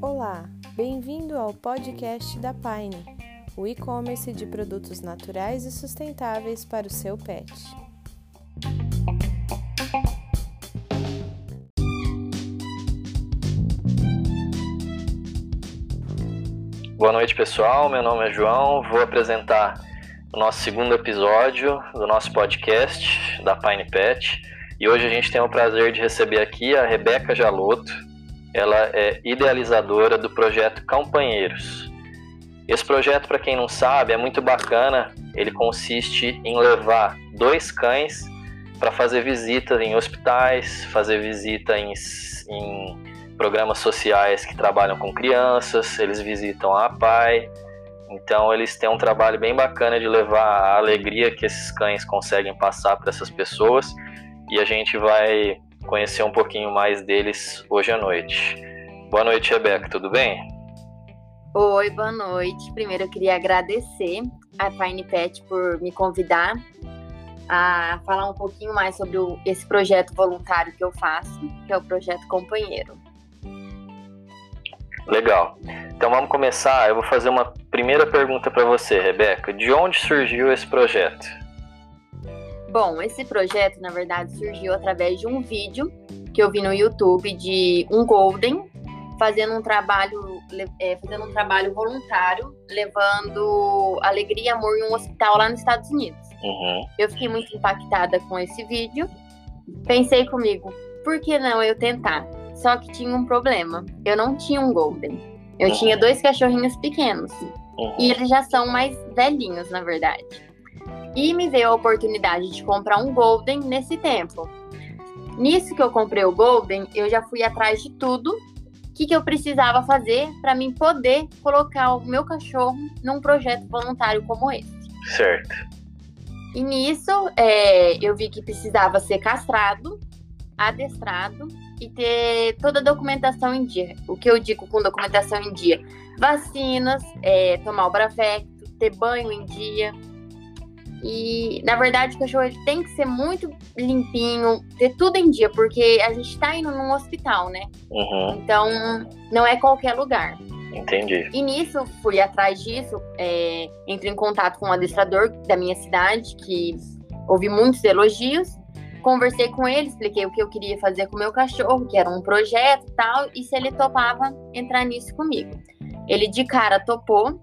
Olá, bem-vindo ao podcast da Pine, o e-commerce de produtos naturais e sustentáveis para o seu pet. Boa noite, pessoal. Meu nome é João. Vou apresentar o nosso segundo episódio do nosso podcast da Pine Pet. E hoje a gente tem o prazer de receber aqui a Rebeca Jaloto. Ela é idealizadora do projeto Campanheiros. Esse projeto, para quem não sabe, é muito bacana. Ele consiste em levar dois cães para fazer visita em hospitais, fazer visita em, em programas sociais que trabalham com crianças, eles visitam a PAI. Então eles têm um trabalho bem bacana de levar a alegria que esses cães conseguem passar para essas pessoas e a gente vai conhecer um pouquinho mais deles hoje à noite. Boa noite, Rebeca, tudo bem? Oi, boa noite. Primeiro eu queria agradecer a Fine Pet por me convidar a falar um pouquinho mais sobre o, esse projeto voluntário que eu faço, que é o projeto Companheiro. Legal. Então vamos começar. Eu vou fazer uma primeira pergunta para você, Rebeca. De onde surgiu esse projeto? Bom, esse projeto, na verdade, surgiu através de um vídeo que eu vi no YouTube de um Golden fazendo um trabalho, é, fazendo um trabalho voluntário, levando alegria e amor em um hospital lá nos Estados Unidos. Uhum. Eu fiquei muito impactada com esse vídeo. Pensei comigo, por que não eu tentar? Só que tinha um problema. Eu não tinha um Golden. Eu uhum. tinha dois cachorrinhos pequenos. Uhum. E eles já são mais velhinhos, na verdade. E me veio a oportunidade de comprar um Golden nesse tempo. Nisso que eu comprei o Golden, eu já fui atrás de tudo que, que eu precisava fazer para mim poder colocar o meu cachorro num projeto voluntário como esse. Certo. E nisso é, eu vi que precisava ser castrado, adestrado e ter toda a documentação em dia. O que eu digo com documentação em dia? Vacinas, é, tomar o Bravecto, ter banho em dia. E, na verdade, o cachorro ele tem que ser muito limpinho, ter tudo em dia, porque a gente tá indo num hospital, né? Uhum. Então, não é qualquer lugar. Entendi. E nisso, fui atrás disso, é, entrei em contato com um adestrador da minha cidade, que ouvi muitos elogios. Conversei com ele, expliquei o que eu queria fazer com o meu cachorro, que era um projeto e tal, e se ele topava entrar nisso comigo. Ele de cara topou,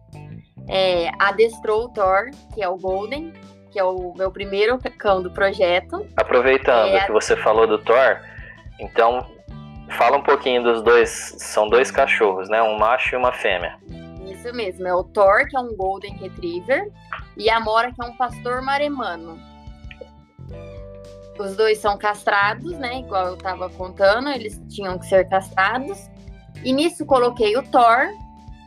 é, adestrou o Thor, que é o Golden, que é o meu primeiro cão do projeto. Aproveitando é, que você falou do Thor, então fala um pouquinho dos dois. São dois cachorros, né? Um macho e uma fêmea. Isso mesmo, é o Thor, que é um Golden Retriever, e a Mora, que é um pastor maremano. Os dois são castrados, né? Igual eu tava contando, eles tinham que ser castrados. E nisso coloquei o Thor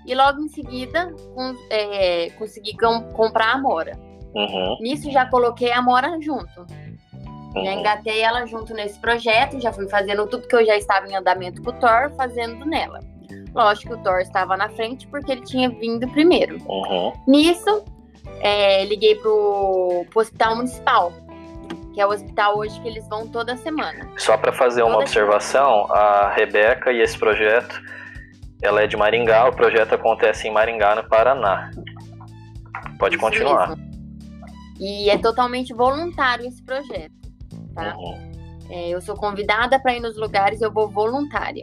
e logo em seguida com, é, consegui com, comprar a Mora. Uhum. Nisso já coloquei a Mora junto. Uhum. Já engatei ela junto nesse projeto, já fui fazendo tudo que eu já estava em andamento com o Thor, fazendo nela. Lógico que o Thor estava na frente porque ele tinha vindo primeiro. Uhum. Nisso, é, liguei pro, pro hospital municipal que é o hospital hoje que eles vão toda semana. Só para fazer toda uma observação, semana. a Rebeca e esse projeto, ela é de Maringá, o projeto acontece em Maringá, no Paraná. Pode Isso continuar. Mesmo. E é totalmente voluntário esse projeto, tá? Uhum. É, eu sou convidada para ir nos lugares, eu vou voluntária.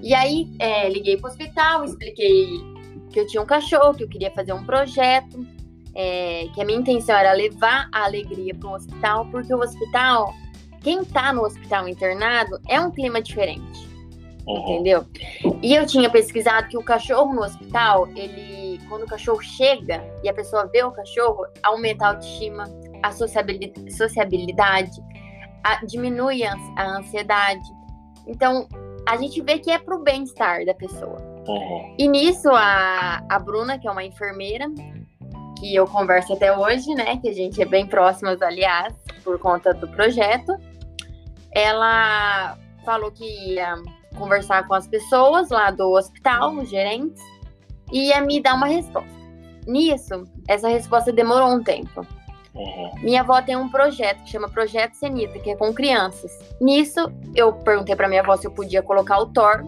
E aí, é, liguei para o hospital, expliquei que eu tinha um cachorro, que eu queria fazer um projeto é, que a minha intenção era levar a alegria para o hospital, porque o hospital, quem está no hospital internado, é um clima diferente. Uhum. Entendeu? E eu tinha pesquisado que o cachorro no hospital, ele, quando o cachorro chega e a pessoa vê o cachorro, aumenta a autoestima, a sociabilidade, sociabilidade a, diminui a, a ansiedade. Então, a gente vê que é pro bem-estar da pessoa. Uhum. E nisso, a, a Bruna, que é uma enfermeira, que eu converso até hoje, né? Que a gente é bem próximas, aliás, por conta do projeto. Ela falou que ia conversar com as pessoas lá do hospital, os gerentes, e ia me dar uma resposta. Nisso, essa resposta demorou um tempo. Uhum. Minha avó tem um projeto que chama Projeto Senita, que é com crianças. Nisso, eu perguntei para minha avó se eu podia colocar o Thor.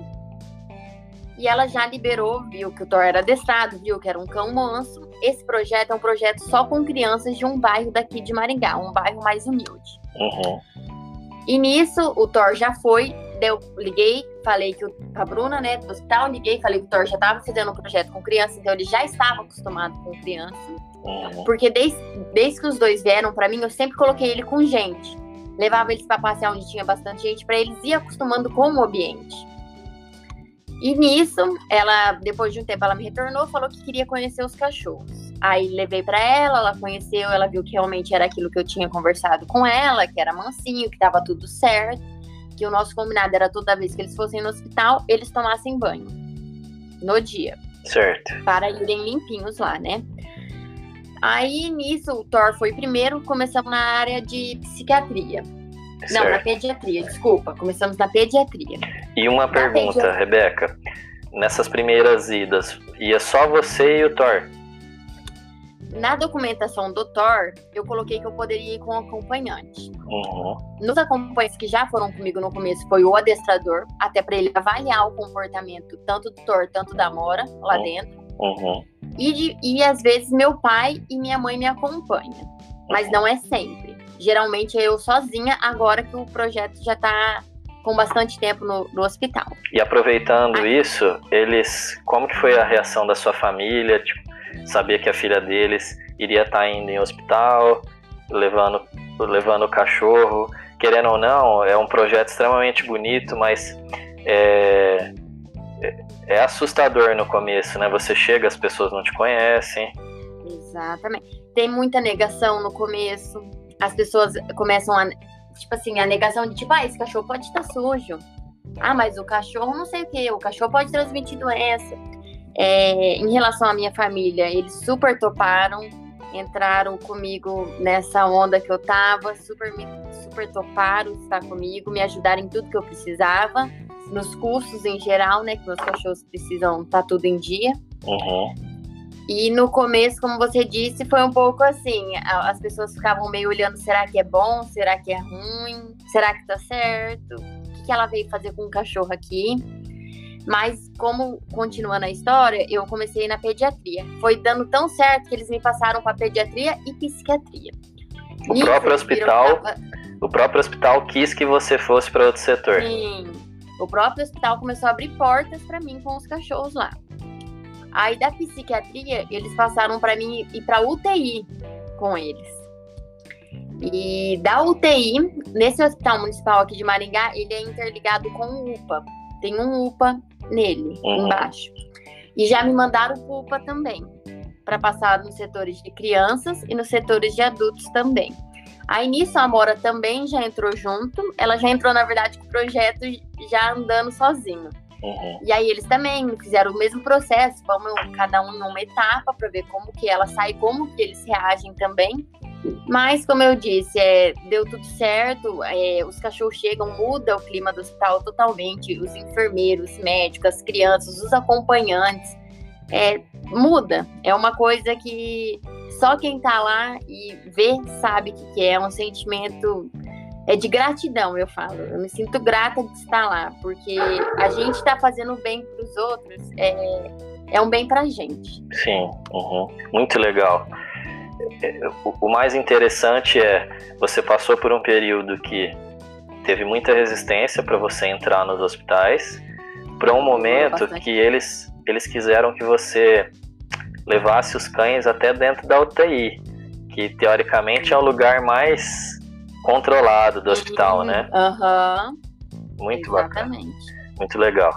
E ela já liberou, viu que o Thor era adestrado, viu que era um cão manso. Esse projeto é um projeto só com crianças de um bairro daqui de Maringá, um bairro mais humilde. Uhum. E nisso, o Thor já foi, deu, liguei, falei que o, a Bruna, né, do hospital, liguei, falei que o Thor já estava fazendo um projeto com criança, então ele já estava acostumado com criança. Uhum. Porque desde, desde que os dois vieram para mim, eu sempre coloquei ele com gente. Levava eles para passear onde tinha bastante gente, para eles ir acostumando com o ambiente. E nisso, ela, depois de um tempo, ela me retornou, falou que queria conhecer os cachorros. Aí levei para ela, ela conheceu, ela viu que realmente era aquilo que eu tinha conversado com ela, que era mansinho, que tava tudo certo, que o nosso combinado era toda vez que eles fossem no hospital, eles tomassem banho no dia. Certo. Para irem limpinhos lá, né? Aí nisso o Thor foi primeiro, começamos na área de psiquiatria. Certo. Não, na pediatria, desculpa. Começamos na pediatria. E uma na pergunta, pediatria. Rebeca. Nessas primeiras idas, ia só você e o Thor? Na documentação do Thor, eu coloquei que eu poderia ir com acompanhante. Uhum. Nos acompanhantes que já foram comigo no começo foi o adestrador, até para ele avaliar o comportamento tanto do Thor, tanto da Mora lá uhum. dentro. Uhum. E, e às vezes meu pai e minha mãe me acompanham, mas não é sempre. Geralmente é eu sozinha, agora que o projeto já está com bastante tempo no, no, hospital. E aproveitando isso, eles, como que foi a reação da sua família? Tipo, sabia que a filha deles iria estar tá indo em hospital, levando, levando o cachorro. Querendo ou não, é um projeto extremamente bonito, mas é, é assustador no começo, né? Você chega, as pessoas não te conhecem. Exatamente. Tem muita negação no começo. As pessoas começam a. Tipo assim, a negação de tipo, ah, esse cachorro pode estar sujo. Ah, mas o cachorro não sei o que, o cachorro pode transmitir doença. É, em relação à minha família, eles super toparam, entraram comigo nessa onda que eu tava, super, super toparam estar comigo, me ajudaram em tudo que eu precisava nos cursos em geral, né? Que meus cachorros precisam estar tá tudo em dia. Uhum. E no começo, como você disse, foi um pouco assim: as pessoas ficavam meio olhando: será que é bom? Será que é ruim? Será que tá certo? O que, que ela veio fazer com o cachorro aqui? Mas, como continuando a história, eu comecei na pediatria. Foi dando tão certo que eles me passaram para pediatria e psiquiatria. O Nisso, próprio hospital. O próprio hospital quis que você fosse para outro setor. Sim, o próprio hospital começou a abrir portas para mim com os cachorros lá. Aí da psiquiatria, eles passaram para mim ir para UTI com eles. E da UTI, nesse hospital municipal aqui de Maringá, ele é interligado com o UPA. Tem um UPA nele, uhum. embaixo. E já me mandaram o UPA também, para passar nos setores de crianças e nos setores de adultos também. Aí nisso a Amora também já entrou junto. Ela já entrou, na verdade, com o projeto já andando sozinho. Uhum. E aí eles também fizeram o mesmo processo, vamos cada um numa etapa para ver como que ela sai, como que eles reagem também. Mas, como eu disse, é, deu tudo certo, é, os cachorros chegam, muda o clima do hospital totalmente, os enfermeiros, médicos, as crianças, os acompanhantes, é, muda. É uma coisa que só quem tá lá e vê sabe que, que é. É um sentimento é de gratidão, eu falo. Eu me sinto grata de estar lá, porque a gente está fazendo bem para os outros, é, é um bem para a gente. Sim, uhum. muito legal. O mais interessante é você passou por um período que teve muita resistência para você entrar nos hospitais, para um momento que eles eles quiseram que você levasse os cães até dentro da UTI, que teoricamente é o lugar mais controlado do hospital, né? Aham. Uhum. Muito Exatamente. bacana. Muito legal.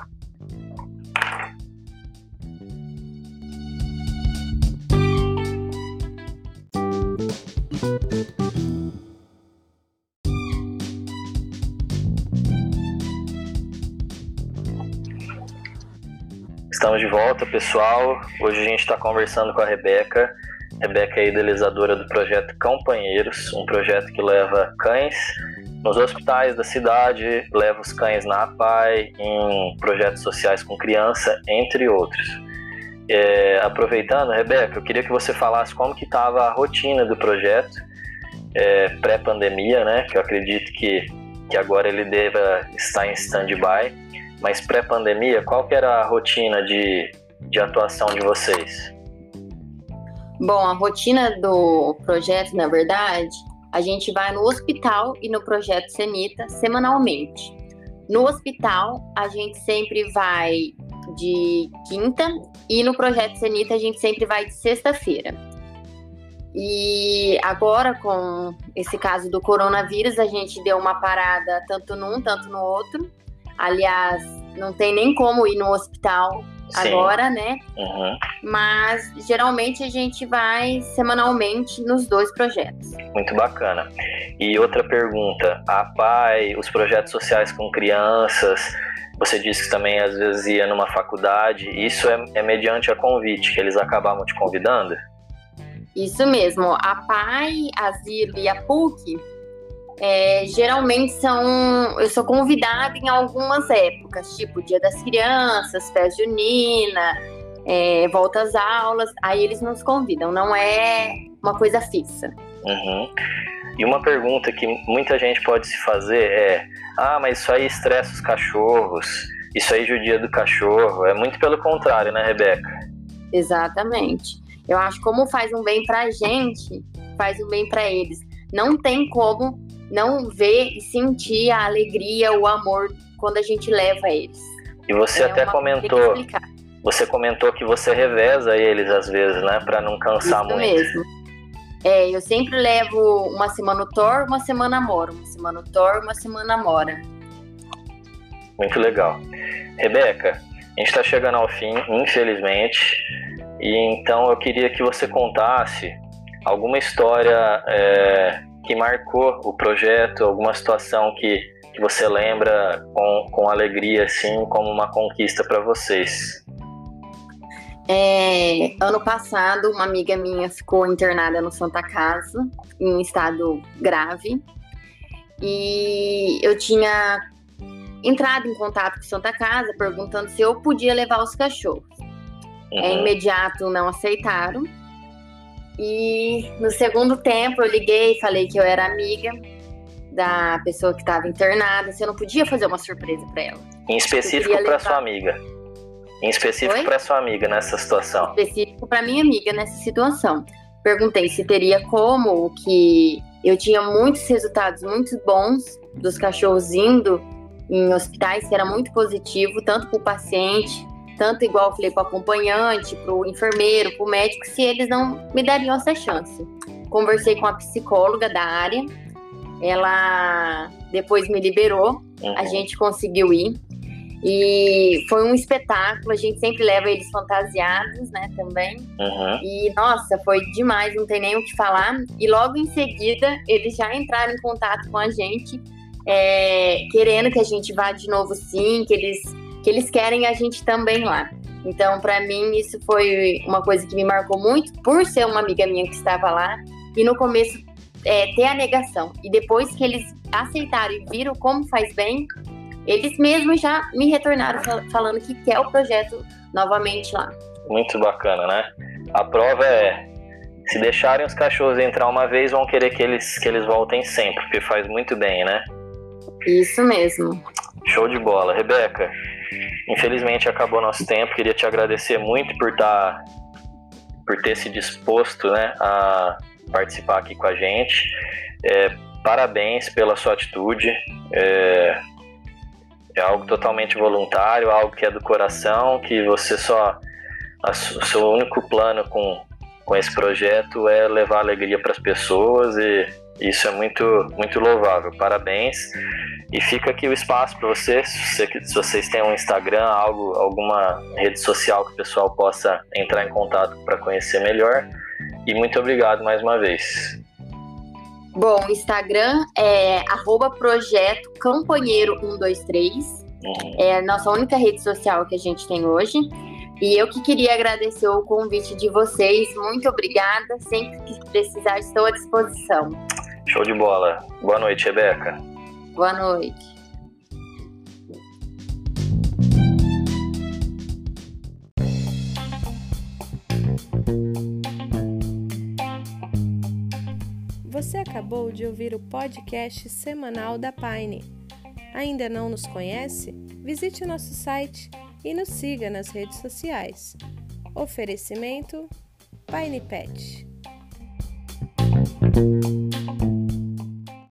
Estamos de volta, pessoal. Hoje a gente está conversando com a Rebeca. Rebeca é idealizadora do projeto Campanheiros, um projeto que leva cães nos hospitais da cidade, leva os cães na APAI, em projetos sociais com criança, entre outros. É, aproveitando, Rebeca, eu queria que você falasse como que estava a rotina do projeto é, pré-pandemia, né? Que eu acredito que, que agora ele deva estar em stand-by. Mas pré-pandemia, qual que era a rotina de, de atuação de vocês? Bom, a rotina do projeto, na verdade, a gente vai no hospital e no projeto Senita semanalmente. No hospital, a gente sempre vai de quinta e no projeto Senita a gente sempre vai de sexta-feira. E agora, com esse caso do coronavírus, a gente deu uma parada tanto num, tanto no outro. Aliás, não tem nem como ir no hospital Sim. agora, né? Uhum. Mas geralmente a gente vai semanalmente nos dois projetos. Muito bacana. E outra pergunta: a PAI, os projetos sociais com crianças, você disse que também às vezes ia numa faculdade, isso é, é mediante a convite, que eles acabavam te convidando? Isso mesmo. A PAI, a Asilo e a PUC é, geralmente são. Eu sou convidada em algumas épocas, tipo Dia das Crianças, Festa Junina, é, volta às aulas. Aí eles nos convidam, não é uma coisa fixa. Uhum. E uma pergunta que muita gente pode se fazer é: ah, mas isso aí estressa os cachorros, isso aí judia do cachorro. É muito pelo contrário, né, Rebeca? Exatamente. Eu acho que como faz um bem pra gente, faz um bem para eles. Não tem como não ver e sentir a alegria, o amor quando a gente leva eles. E você é até comentou, você comentou que você reveza eles às vezes, né, para não cansar Isso muito. mesmo. É, eu sempre levo uma semana o Thor, uma semana Mora, uma semana o Thor, uma semana Mora. Muito legal. Rebeca, a gente está chegando ao fim, infelizmente, e então eu queria que você contasse alguma história é, que marcou o projeto, alguma situação que, que você lembra com, com alegria, assim, como uma conquista para vocês. É, ano passado, uma amiga minha ficou internada no Santa Casa, em um estado grave, e eu tinha entrado em contato com o Santa Casa perguntando se eu podia levar os cachorros. É, uhum. É, imediato não aceitaram. E no segundo tempo eu liguei, falei que eu era amiga da pessoa que estava internada, se eu não podia fazer uma surpresa para ela. Em específico para sua amiga. Em específico para sua amiga nessa situação. Em específico para minha amiga nessa situação. Perguntei se teria como, que eu tinha muitos resultados muito bons dos cachorros indo em hospitais, que era muito positivo, tanto para o paciente tanto igual eu falei para o acompanhante, para o enfermeiro, para o médico, se eles não me dariam essa chance. Conversei com a psicóloga da área, ela depois me liberou, uhum. a gente conseguiu ir. E foi um espetáculo, a gente sempre leva eles fantasiados, né, também. Uhum. E, nossa, foi demais, não tem nem o que falar. E logo em seguida, eles já entraram em contato com a gente, é, querendo que a gente vá de novo sim, que eles que eles querem a gente também lá. Então, para mim, isso foi uma coisa que me marcou muito, por ser uma amiga minha que estava lá. E no começo, é, ter a negação. E depois que eles aceitaram e viram como faz bem, eles mesmos já me retornaram falando que quer o projeto novamente lá. Muito bacana, né? A prova é se deixarem os cachorros entrar uma vez, vão querer que eles, que eles voltem sempre, porque faz muito bem, né? Isso mesmo. Show de bola. Rebeca, infelizmente acabou nosso tempo. Queria te agradecer muito por estar tá, por ter se disposto né, a participar aqui com a gente. É, parabéns pela sua atitude. É, é, algo totalmente voluntário, algo que é do coração, que você só. o seu único plano com, com esse projeto é levar alegria para as pessoas e isso é muito, muito louvável. Parabéns. E fica aqui o espaço para vocês, se, se vocês têm um Instagram, algo, alguma rede social que o pessoal possa entrar em contato para conhecer melhor. E muito obrigado mais uma vez. Bom, o Instagram é arroba projeto campanheiro 123. Uhum. É a nossa única rede social que a gente tem hoje. E eu que queria agradecer o convite de vocês. Muito obrigada. Sempre que precisar, estou à disposição. Show de bola. Boa noite, Rebeca. Boa noite. Você acabou de ouvir o podcast semanal da Pine. Ainda não nos conhece? Visite o nosso site e nos siga nas redes sociais. Oferecimento Pine Pet.